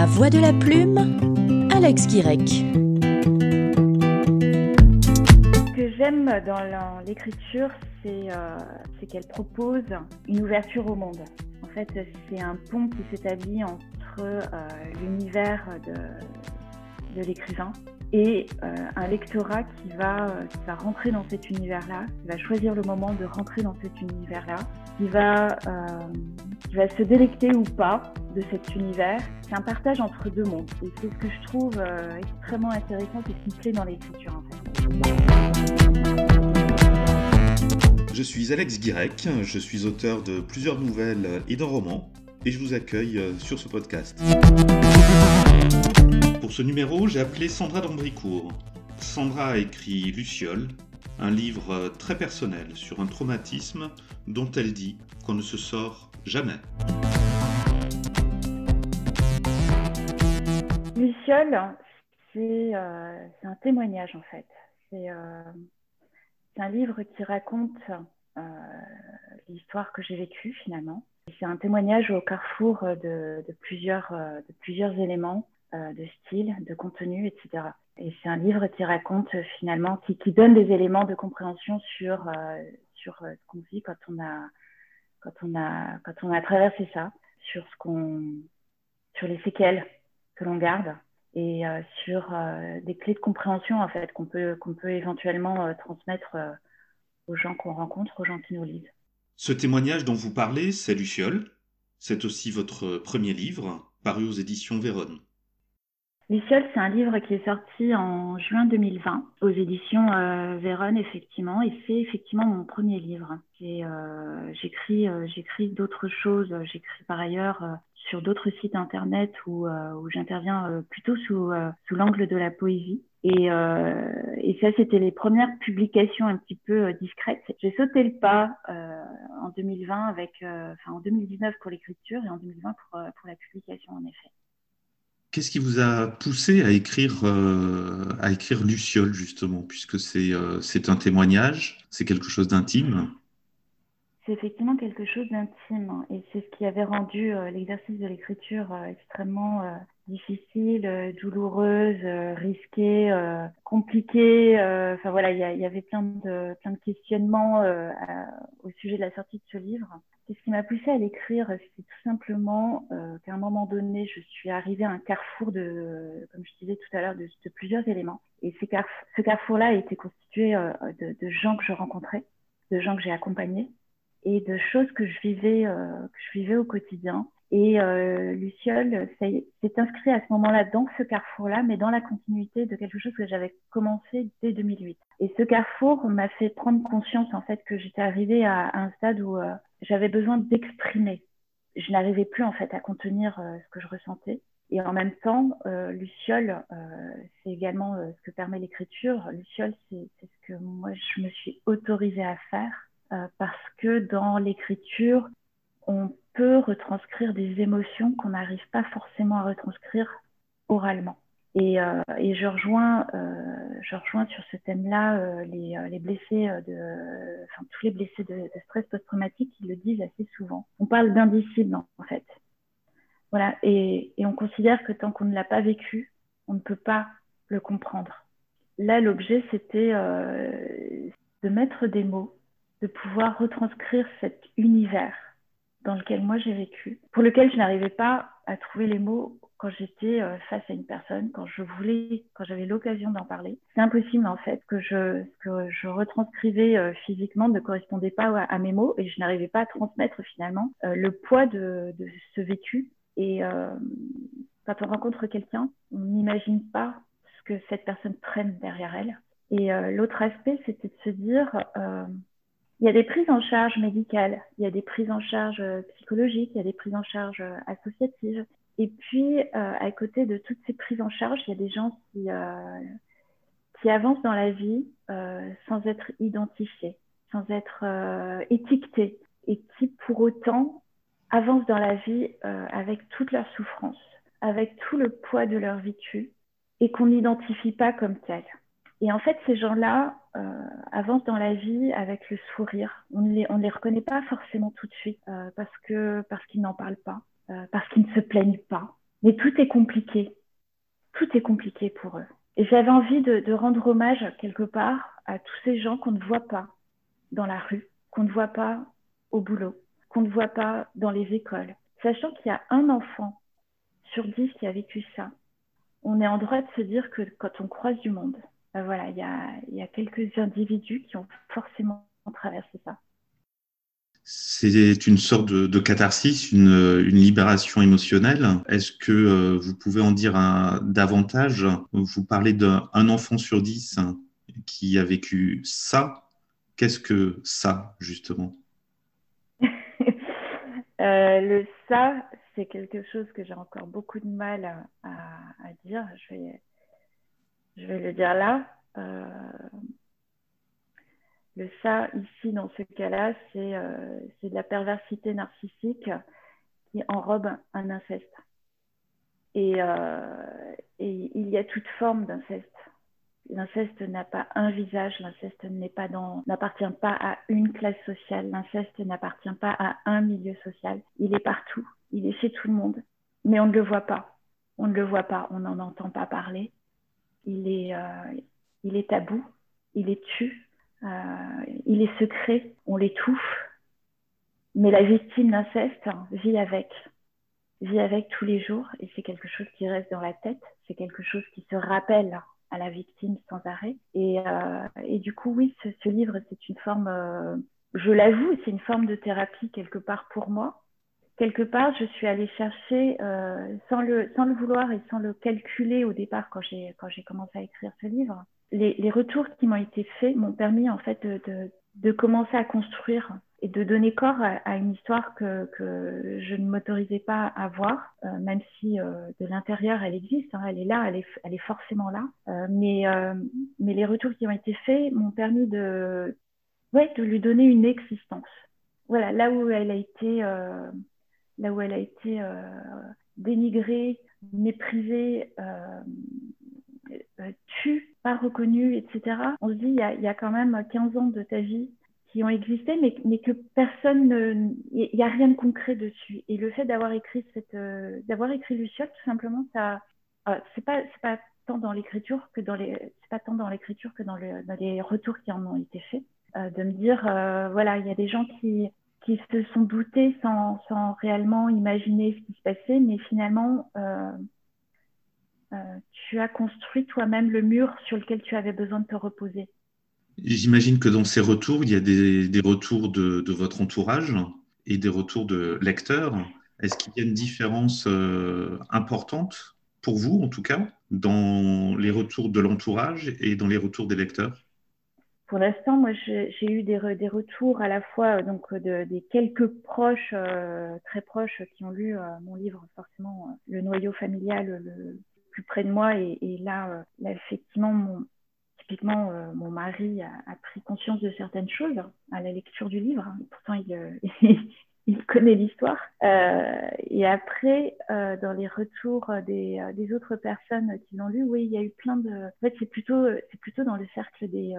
La voix de la plume, Alex Guirec. Ce que j'aime dans l'écriture, euh, c'est qu'elle propose une ouverture au monde. En fait, c'est un pont qui s'établit entre euh, l'univers de, de l'écrivain et euh, un lectorat qui va, qui va rentrer dans cet univers-là, qui va choisir le moment de rentrer dans cet univers-là, qui va, qui va se délecter ou pas de cet univers. C'est un partage entre deux mondes. Et c'est ce que je trouve extrêmement intéressant et qui me plaît dans l'écriture. Je suis Alex Guirec, je suis auteur de plusieurs nouvelles et d'un roman, et je vous accueille euh, sur ce podcast. Pour ce numéro, j'ai appelé Sandra d'Ambricourt. Sandra a écrit Luciole, un livre euh, très personnel sur un traumatisme dont elle dit qu'on ne se sort jamais. Luciole, c'est euh, un témoignage en fait. C'est c'est un livre qui raconte euh, l'histoire que j'ai vécue finalement. C'est un témoignage au carrefour euh, de plusieurs éléments, euh, de style, de contenu, etc. Et c'est un livre qui raconte finalement, qui, donne des éléments de compréhension sur, sur ce qu'on vit quand on a, quand on a, quand on a traversé ça, sur ce qu'on, sur les séquelles que l'on garde et euh, sur euh, des clés de compréhension en fait qu'on peut qu'on peut éventuellement euh, transmettre aux gens qu'on rencontre, aux gens qui nous lisent. Ce témoignage dont vous parlez, c'est Luciole. C'est aussi votre premier livre, paru aux éditions Vérone. Luciole, c'est un livre qui est sorti en juin 2020 aux éditions Vérone, effectivement, et c'est effectivement mon premier livre. J'écris j'écris d'autres choses. J'écris par ailleurs sur d'autres sites internet où, euh, où j'interviens euh, plutôt sous, euh, sous l'angle de la poésie. Et, et ça, c'était les premières publications un petit peu discrètes. J'ai sauté le pas en 2020 avec, enfin en 2019 pour l'écriture et en 2020 pour, pour la publication en effet. Qu'est-ce qui vous a poussé à écrire, à écrire Luciole, justement, puisque c'est c'est un témoignage, c'est quelque chose d'intime? C'est effectivement quelque chose d'intime et c'est ce qui avait rendu euh, l'exercice de l'écriture euh, extrêmement euh, difficile, douloureuse, risquée, compliquée. Enfin voilà, il y, avait plein de plein de questionnements au sujet de la sortie de ce livre. Et ce qui m'a poussée à l'écrire, c'est tout simplement qu'à un moment donné, je suis arrivée à un carrefour de, comme je disais tout à l'heure, de, plusieurs éléments. Et ce carrefour-là été constitué de, de gens que je rencontrais, de gens que j'ai accompagnés et de choses que je vivais, euh, que je vivais au quotidien. Et euh, Luciole s'est inscrit à ce moment-là dans ce carrefour-là, mais dans la continuité de quelque chose que j'avais commencé dès 2008. Et ce carrefour m'a fait prendre conscience en fait que j'étais arrivée à, un stade où euh, j'avais besoin d'exprimer. Je n'arrivais plus en fait à contenir euh, ce que je ressentais. Et en même temps, euh, Luciole, c'est également ce que permet l'écriture. Luciole, c'est ce que moi je me suis autorisée à faire euh, parce que dans l'écriture, on peut retranscrire des émotions qu'on n'arrive pas forcément à retranscrire oralement. Et, euh, et je rejoins, euh, je rejoins sur ce thème-là euh, les, euh, les, blessés de, enfin tous les blessés de, stress post-traumatique, ils le disent assez souvent. On parle d'indicible en fait. Voilà, et, et on considère que tant qu'on ne l'a pas vécu, on ne peut pas le comprendre. Là, l'objet, c'était de mettre des mots de pouvoir retranscrire cet univers dans lequel moi j'ai vécu, pour lequel je n'arrivais pas à trouver les mots quand j'étais euh, face à une personne, quand je voulais, quand j'avais l'occasion d'en parler. C'est impossible en fait que je que je retranscrivais euh, physiquement ne correspondait pas à, mes mots et je n'arrivais pas à transmettre finalement euh, le poids de, de ce vécu. Et quand on rencontre quelqu'un, on n'imagine pas ce que cette personne traîne derrière elle. Et l'autre aspect, c'était de se dire il y a des prises en charge médicales, il y a des prises en charge euh, psychologiques, il y a des prises en charge euh, associatives. Et puis, euh, à côté de toutes ces prises en charge, il y a des gens qui, avancent dans la vie sans être identifiés, sans être étiquetés, et qui pour autant avancent dans la vie avec toute leur souffrance, avec tout le poids de leur vécu, et qu'on n'identifie pas comme tel. Et en fait, ces gens-là euh, avancent dans la vie avec le sourire. On ne les, on les reconnaît pas forcément tout de suite euh, parce que parce qu'ils n'en parlent pas, euh, parce qu'ils ne se plaignent pas, mais tout est compliqué. Tout est compliqué pour eux. Et j'avais envie de, rendre hommage quelque part à tous ces gens qu'on ne voit pas dans la rue, qu'on ne voit pas au boulot, qu'on ne voit pas dans les écoles. Sachant qu'il y a un enfant sur dix qui a vécu ça, on est en droit de se dire que quand on croise du monde, ben voilà, il y a, y a quelques individus qui ont forcément traversé ça. C'est une sorte de, catharsis, une, libération émotionnelle. Est-ce que euh, vous pouvez en dire davantage? Vous parlez d'un enfant sur dix qui a vécu ça. Qu'est-ce que ça, justement? Euh, Le ça, c'est quelque chose que j'ai encore beaucoup de mal à, dire. Je vais, je vais le dire là. Euh, le ça, ici, dans ce cas-là, euh, c'est de la perversité narcissique qui enrobe un inceste. Et, euh, et il y a toute forme d'inceste. L'inceste n'a pas un visage, l'inceste n'appartient pas à une classe sociale, l'inceste n'appartient pas à un milieu social. Il est partout, il est chez tout le monde, mais on ne le voit pas. On ne le voit pas, on n'en entend pas parler. Il est, euh, il est tabou, il est tu, euh, il est secret, on l'étouffe, mais la victime d'inceste vit avec, vit avec tous les jours et c'est quelque chose qui reste dans la tête, c'est quelque chose qui se rappelle à la victime sans arrêt. Et, euh, du coup, oui, ce, livre, c'est une forme, je l'avoue, c'est une forme de thérapie quelque part pour moi. Quelque part, je suis allée chercher, euh, sans, le, sans le vouloir et sans le calculer au départ quand j'ai, commencé à écrire ce livre, les, les retours qui m'ont été faits m'ont permis en fait de, de, commencer à construire et de donner corps à, une histoire que, que, je ne m'autorisais pas à voir, euh, même si euh, de l'intérieur elle existe, hein, elle est là, elle est, elle est forcément là. Mais, mais les retours qui ont été faits m'ont permis de, ouais, de lui donner une existence. Voilà, là où elle a été, là où elle a été dénigrée, méprisée, tue, pas reconnue, etc. On se dit, il y a, quand même 15 ans de ta vie qui ont existé, mais, mais que personne ne, il n'y a rien de concret dessus. Et le fait d'avoir écrit cette, euh, d'avoir écrit tout simplement, ça, euh, c'est pas, c'est pas tant dans l'écriture que dans les, c'est pas tant dans l'écriture que dans, le, dans, les retours qui en ont été faits, euh, de me dire, euh, voilà, il y a des gens qui, qui se sont doutés sans, sans réellement imaginer ce qui se passait, mais finalement, euh, tu as construit toi-même le mur sur lequel tu avais besoin de te reposer. J'imagine que dans ces retours, il y a des, retours de, votre entourage et des retours de lecteurs. Est-ce qu'il y a une différence euh, importante pour vous, en tout cas, dans les retours de l'entourage et dans les retours des lecteurs? Pour l'instant, moi, j'ai eu des, retours à la fois euh, donc des quelques proches, euh, très proches, qui ont lu mon livre, forcément, le noyau familial le plus près de moi. Et, là, effectivement, mon, typiquement, euh, mon mari a, pris conscience de certaines choses à la lecture du livre. Pourtant, il, euh, connaît l'histoire. Euh, et après, dans les retours des, autres personnes qui l'ont lu, oui, il y a eu plein de. En fait, c'est plutôt, c'est plutôt dans le cercle des,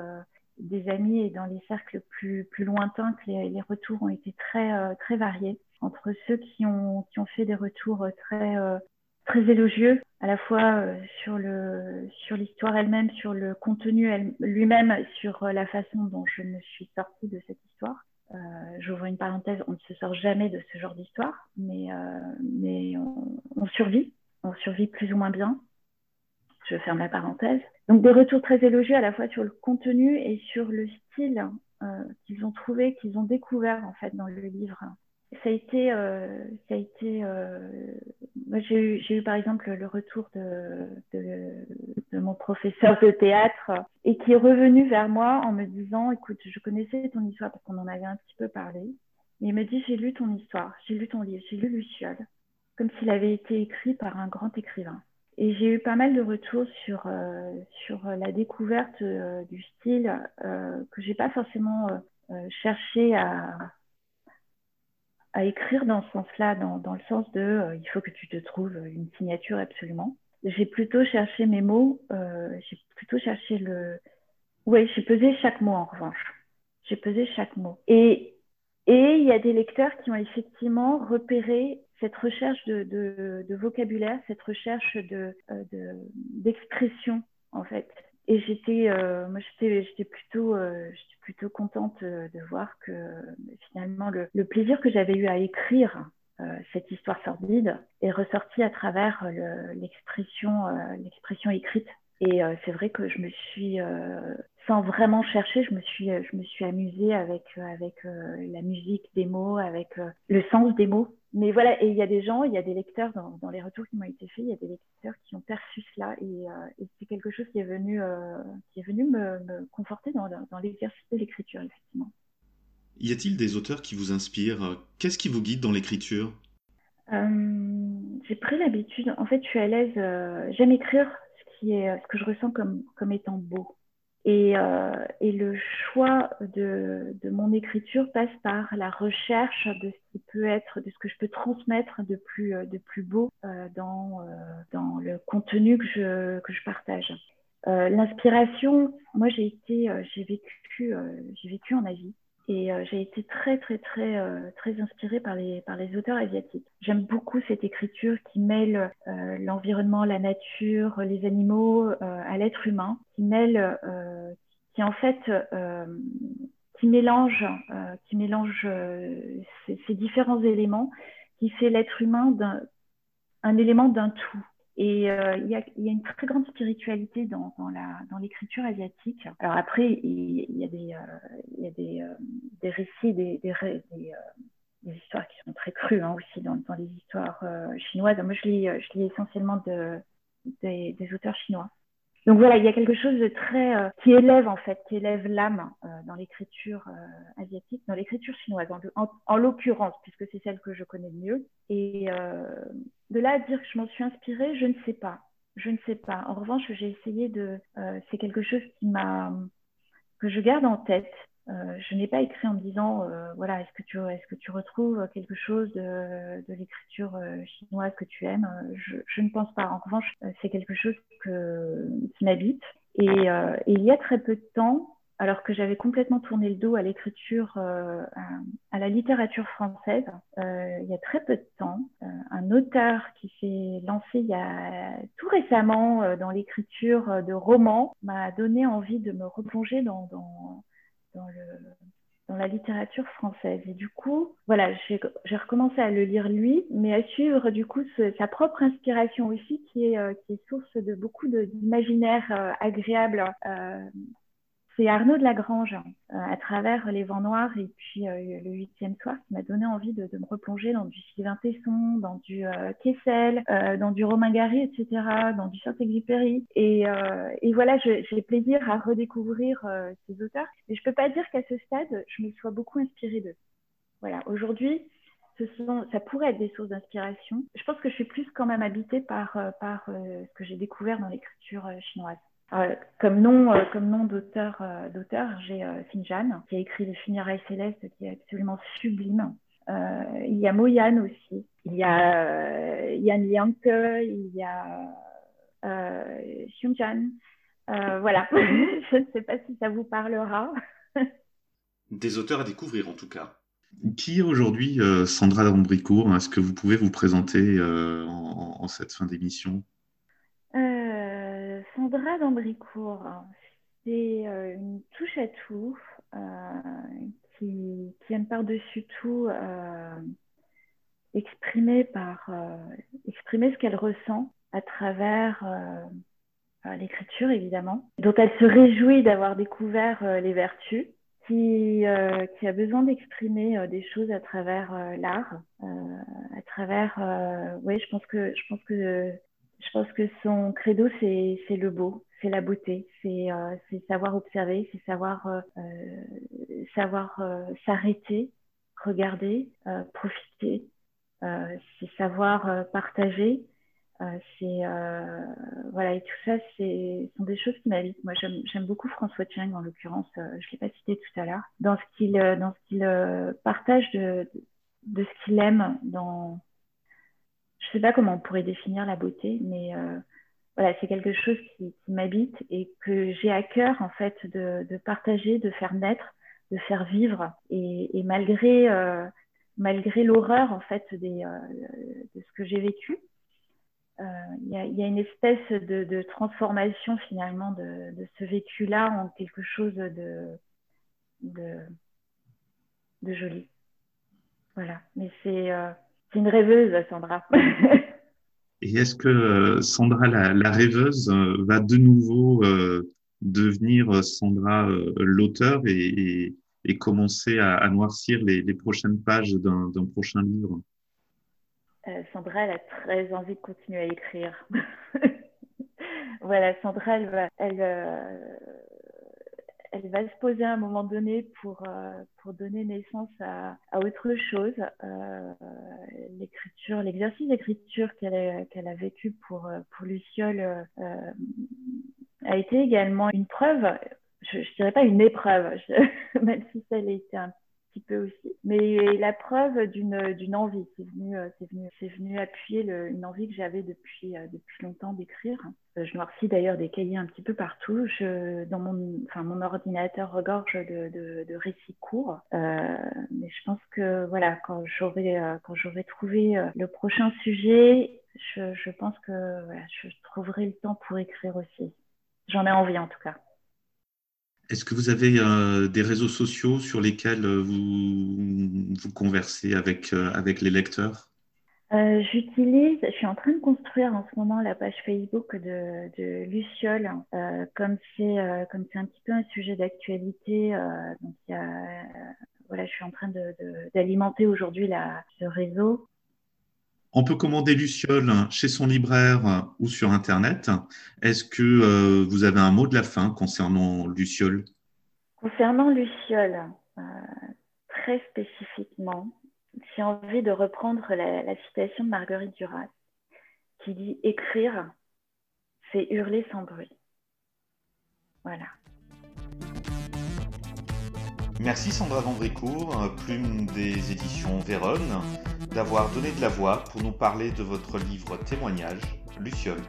des amis et dans les cercles plus, plus lointains que les, retours ont été très, très variés. Entre ceux qui ont, qui ont fait des retours très très élogieux, à la fois euh, sur le sur l'histoire elle-même, sur le contenu lui-même, sur euh, la façon dont je me suis sortie de cette histoire. Euh, J'ouvre une parenthèse, on ne se sort jamais de ce genre d'histoire, mais euh, mais on, survit, on survit plus ou moins bien. Je ferme la parenthèse. Donc des retours très élogieux à la fois sur le contenu et sur le style euh, qu'ils ont trouvé, qu'ils ont découvert en fait dans le livre ça a été, euh, ça a été. Euh, j'ai eu, par exemple le retour de, de, de, mon professeur de théâtre et qui est revenu vers moi en me disant, écoute, je connaissais ton histoire parce qu'on en avait un petit peu parlé. Et il me dit, j'ai lu ton histoire, j'ai lu ton livre, j'ai lu Luciole, comme s'il avait été écrit par un grand écrivain. Et j'ai eu pas mal de retours sur euh, sur la découverte euh, du style euh, que j'ai pas forcément euh, cherché à à écrire dans ce sens-là, dans, dans, le sens de il faut que tu te trouves une signature absolument. J'ai plutôt cherché mes mots, j'ai plutôt cherché le. Oui, j'ai pesé chaque mot en revanche. J'ai pesé chaque mot. Et, Et il y a des lecteurs qui ont effectivement repéré cette recherche de, vocabulaire, cette recherche de, d'expression, en fait. Et j'étais, j'étais plutôt, j'étais plutôt contente de voir que finalement le, plaisir que j'avais eu à écrire euh, cette histoire sordide est ressortie à travers euh, l'expression euh, l'expression écrite. Et c'est vrai que je me suis, sans vraiment chercher, je me suis, je me suis amusée avec la musique des mots, avec le sens des mots. Mais voilà, et il y a des gens, il y a des lecteurs dans, dans les retours qui m'ont été faits, il y a des lecteurs qui ont perçu cela, et, et c'est quelque chose qui est venu, qui est venu me, me conforter dans, dans l'exercice de l'écriture, effectivement. Y a-t-il des auteurs qui vous inspirent? Qu'est-ce qui vous guide dans l'écriture? Euh, J'ai pris l'habitude, en fait, je suis à l'aise, euh, j'aime écrire ce, qui est, ce que je ressens comme, comme étant beau. Et, euh, et le choix de, de, mon écriture passe par la recherche de ce qui peut être, de ce que je peux transmettre de plus, de plus beau dans, dans le contenu que je, que je partage. L'inspiration, moi j'ai été, j'ai vécu, j'ai vécu en Asie euh, j'ai été très, très, très, euh, très inspirée par les, par les auteurs asiatiques. J'aime beaucoup cette écriture qui mêle euh, l'environnement, la nature, les animaux à l'être humain, qui mêle, qui en fait, qui mélange, qui mélange ces, ces, différents éléments, qui fait l'être humain d'un un élément d'un tout. Et euh, il, y a, une très grande spiritualité dans, l'écriture asiatique. Alors après, il, y a des, euh, euh, récits, des, histoires qui sont très crues hein, aussi dans, les histoires chinoises. Moi, je lis, lis essentiellement de, des, des auteurs chinois. Donc voilà, il y a quelque chose de très euh, qui élève en fait, qui élève l'âme euh, dans l'écriture euh, asiatique, dans l'écriture chinoise, en, en, l'occurrence, puisque c'est celle que je connais le mieux. Et de là à dire que je m'en suis inspirée, je ne sais pas. Je ne sais pas. En revanche, j'ai essayé de. c'est quelque chose qui m'a que je garde en tête euh, je n'ai pas écrit en me disant, euh, voilà, est-ce que tu est-ce que tu retrouves quelque chose de, de l'écriture euh, chinoise que tu aimes? Je, je, ne pense pas. En revanche, c'est quelque chose que, qui m'habite. Et, et, il y a très peu de temps, alors que j'avais complètement tourné le dos à l'écriture, à, à, la littérature française, il y a très peu de temps, un auteur qui s'est lancé il y a tout récemment dans l'écriture de romans m'a donné envie de me replonger dans, dans dans, le, dans la littérature française. Et du coup, voilà, j'ai recommencé à le lire lui, mais à suivre du coup sa propre inspiration aussi, qui est, euh, qui est source de beaucoup d'imaginaire euh, agréable euh, c'est Arnaud de Lagrange, euh, à travers Les Vents Noirs et puis euh, Le Huitième Soir, qui m'a donné envie de, me replonger dans du Sylvain Tesson, dans du euh, Kessel, euh, dans du Romain Gary, etc., dans du Saint-Exupéry. Et, et, voilà, j'ai plaisir à redécouvrir ces auteurs. Mais je peux pas dire qu'à ce stade, je me sois beaucoup inspirée d'eux. Voilà, aujourd'hui, ça pourrait être des sources d'inspiration. Je pense que je suis plus quand même habitée par ce que j'ai découvert dans l'écriture chinoise. Euh, comme nom, euh, comme nom d'auteur, euh, d'auteur, j'ai Finjan qui a écrit Le funérailles céleste, qui est absolument sublime. il y a Moyan aussi. Il y a Yan Lianke, il y a euh, Xiongjan. voilà. Je ne sais pas si ça vous parlera. Des auteurs à découvrir en tout cas. Qui est aujourd'hui Sandra Lambricourt Est-ce que vous pouvez vous présenter en, en, cette fin d'émission? Sandra d'Ambricourt, c'est euh, une touche à tout euh, qui, aime par-dessus tout euh, exprimer, ce qu'elle ressent à travers l'écriture, évidemment, dont elle se réjouit d'avoir découvert les vertus. Qui, a besoin d'exprimer des choses à travers l'art, à travers, oui, je pense que je pense que son credo, c'est le beau, c'est la beauté, c'est euh, savoir observer, c'est savoir, euh, euh savoir s'arrêter, regarder, profiter, c'est savoir partager. c'est voilà et tout ça, c'est sont des choses qui m'habitent. Moi, j'aime beaucoup François Cheng en l'occurrence. je l'ai pas cité tout à l'heure. Dans ce qu'il dans ce qu'il partage de, de ce qu'il aime dans je sais pas comment on pourrait définir la beauté, mais euh, voilà, c'est quelque chose qui, m'habite et que j'ai à cœur en fait de, partager, de faire naître de faire vivre. Et, malgré, malgré l'horreur, en fait, des, de ce que j'ai vécu, il y, a une espèce de, transformation finalement de, de ce vécu-là en quelque chose de, de joli. Voilà, mais c'est une rêveuse, Sandra. Et est-ce que euh, Sandra, la, rêveuse, euh, va de nouveau euh, devenir Sandra l'auteur et, commencer à, noircir les, prochaines pages d'un prochain livre? Sandra, elle a très envie de continuer à écrire. voilà, Sandra, elle, va, elle, elle va se poser à un moment donné pour, euh, pour donner naissance à, à autre chose. Euh, l'écriture, l'exercice d'écriture qu'elle a, qu'elle a vécu pour, pour Luciole euh, a été également une preuve, je ne dirais pas une épreuve, même si ça a été un petit peu aussi. Mais la preuve d'une, d'une envie, c'est venu, euh, c'est venu, c'est venu appuyer une envie que j'avais depuis, euh, depuis longtemps d'écrire. Euh, je noircis d'ailleurs des cahiers un petit peu partout. Je, dans mon, enfin, mon ordinateur regorge de, de, récits courts. Mais je pense que voilà, quand j'aurai, quand j'aurai trouvé le prochain sujet, je, je pense que je trouverai le temps pour écrire aussi. J'en ai envie en tout cas. Est-ce que vous avez euh, des réseaux sociaux sur lesquels euh, vous, vous conversez avec, euh, avec les lecteurs? J'utilise, je suis en train de construire en ce moment la page Facebook de, de Luciole, comme c'est un petit peu un sujet d'actualité. voilà, je suis en train d'alimenter aujourd'hui ce réseau. On peut commander Luciole chez son libraire ou sur Internet. Est-ce que euh, vous avez un mot de la fin concernant Luciole Concernant Luciole, euh, très spécifiquement, j'ai envie de reprendre la, la, citation de Marguerite Duras qui dit Écrire, c'est hurler sans bruit. Voilà. Merci Sandra Vendricourt, plume des éditions Véronne, d'avoir donné de la voix pour nous parler de votre livre témoignage, Luciole.